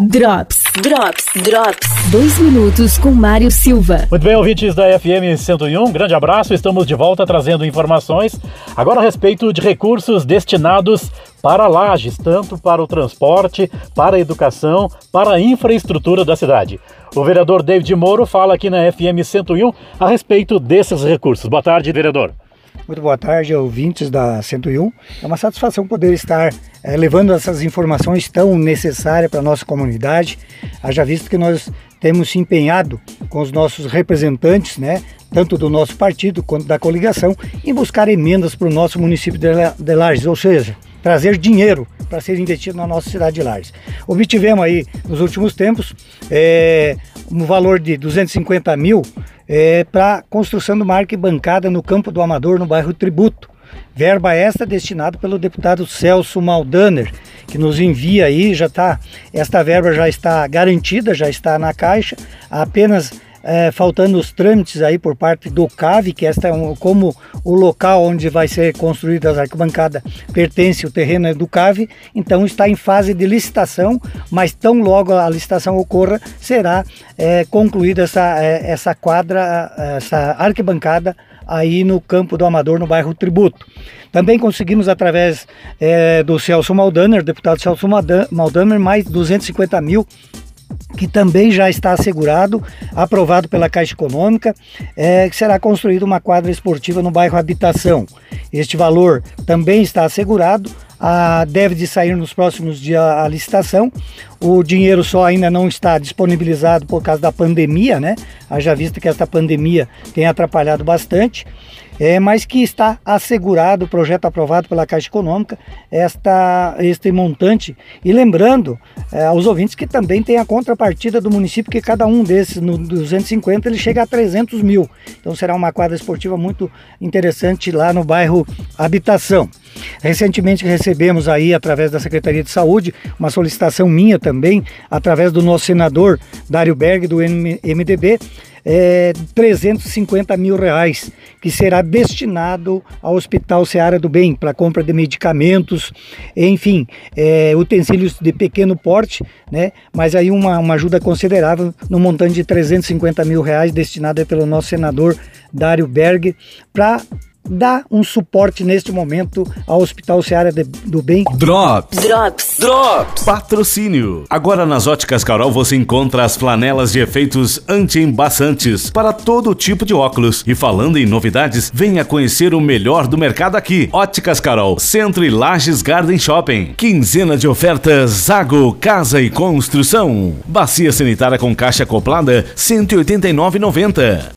Drops, Drops, Drops. Dois minutos com Mário Silva. Muito bem, ouvintes da FM 101, grande abraço. Estamos de volta trazendo informações agora a respeito de recursos destinados para lajes, tanto para o transporte, para a educação, para a infraestrutura da cidade. O vereador David Moro fala aqui na FM 101 a respeito desses recursos. Boa tarde, vereador. Muito boa tarde, ouvintes da 101. É uma satisfação poder estar é, levando essas informações tão necessárias para a nossa comunidade, haja visto que nós temos se empenhado com os nossos representantes, né, tanto do nosso partido quanto da coligação, em buscar emendas para o nosso município de Lages, ou seja, trazer dinheiro para ser investido na nossa cidade de Lages. Obtivemos aí, nos últimos tempos, é, um valor de 250 mil é, para construção de uma arquibancada no Campo do Amador, no bairro Tributo. Verba esta destinada pelo deputado Celso Maldaner, que nos envia aí, já está, esta verba já está garantida, já está na caixa, apenas é, faltando os trâmites aí por parte do CAV, que esta é um, como o local onde vai ser construída as arquibancadas pertence o terreno é do CAV, então está em fase de licitação, mas tão logo a licitação ocorra, será é, concluída essa, é, essa quadra, essa arquibancada aí no campo do Amador, no bairro Tributo. Também conseguimos, através é, do Celso Maldaner, deputado Celso Maldaner, mais 250 mil que também já está assegurado, aprovado pela Caixa Econômica, é, que será construída uma quadra esportiva no bairro Habitação. Este valor também está assegurado, a, deve de sair nos próximos dias a licitação. O dinheiro só ainda não está disponibilizado por causa da pandemia, né? Haja visto que esta pandemia tem atrapalhado bastante é, mas que está assegurado, o projeto aprovado pela Caixa Econômica, esta, este montante. E lembrando é, aos ouvintes que também tem a contrapartida do município, que cada um desses, no 250, ele chega a 300 mil. Então será uma quadra esportiva muito interessante lá no bairro Habitação. Recentemente recebemos aí, através da Secretaria de Saúde, uma solicitação minha também, através do nosso senador Dário Berg, do MDB, é, 350 mil reais, que será destinado ao Hospital Seara do Bem para compra de medicamentos, enfim, é, utensílios de pequeno porte, né? Mas aí uma, uma ajuda considerável no montante de 350 mil reais destinada pelo nosso senador Dário Berg para dá um suporte neste momento ao Hospital Seara do Bem. Drops. Drops. Drops. Patrocínio. Agora nas Óticas Carol você encontra as flanelas de efeitos anti-embaçantes para todo tipo de óculos. E falando em novidades, venha conhecer o melhor do mercado aqui. Óticas Carol, Centro e Lages Garden Shopping. Quinzena de ofertas Zago Casa e Construção. Bacia sanitária com caixa acoplada 189,90.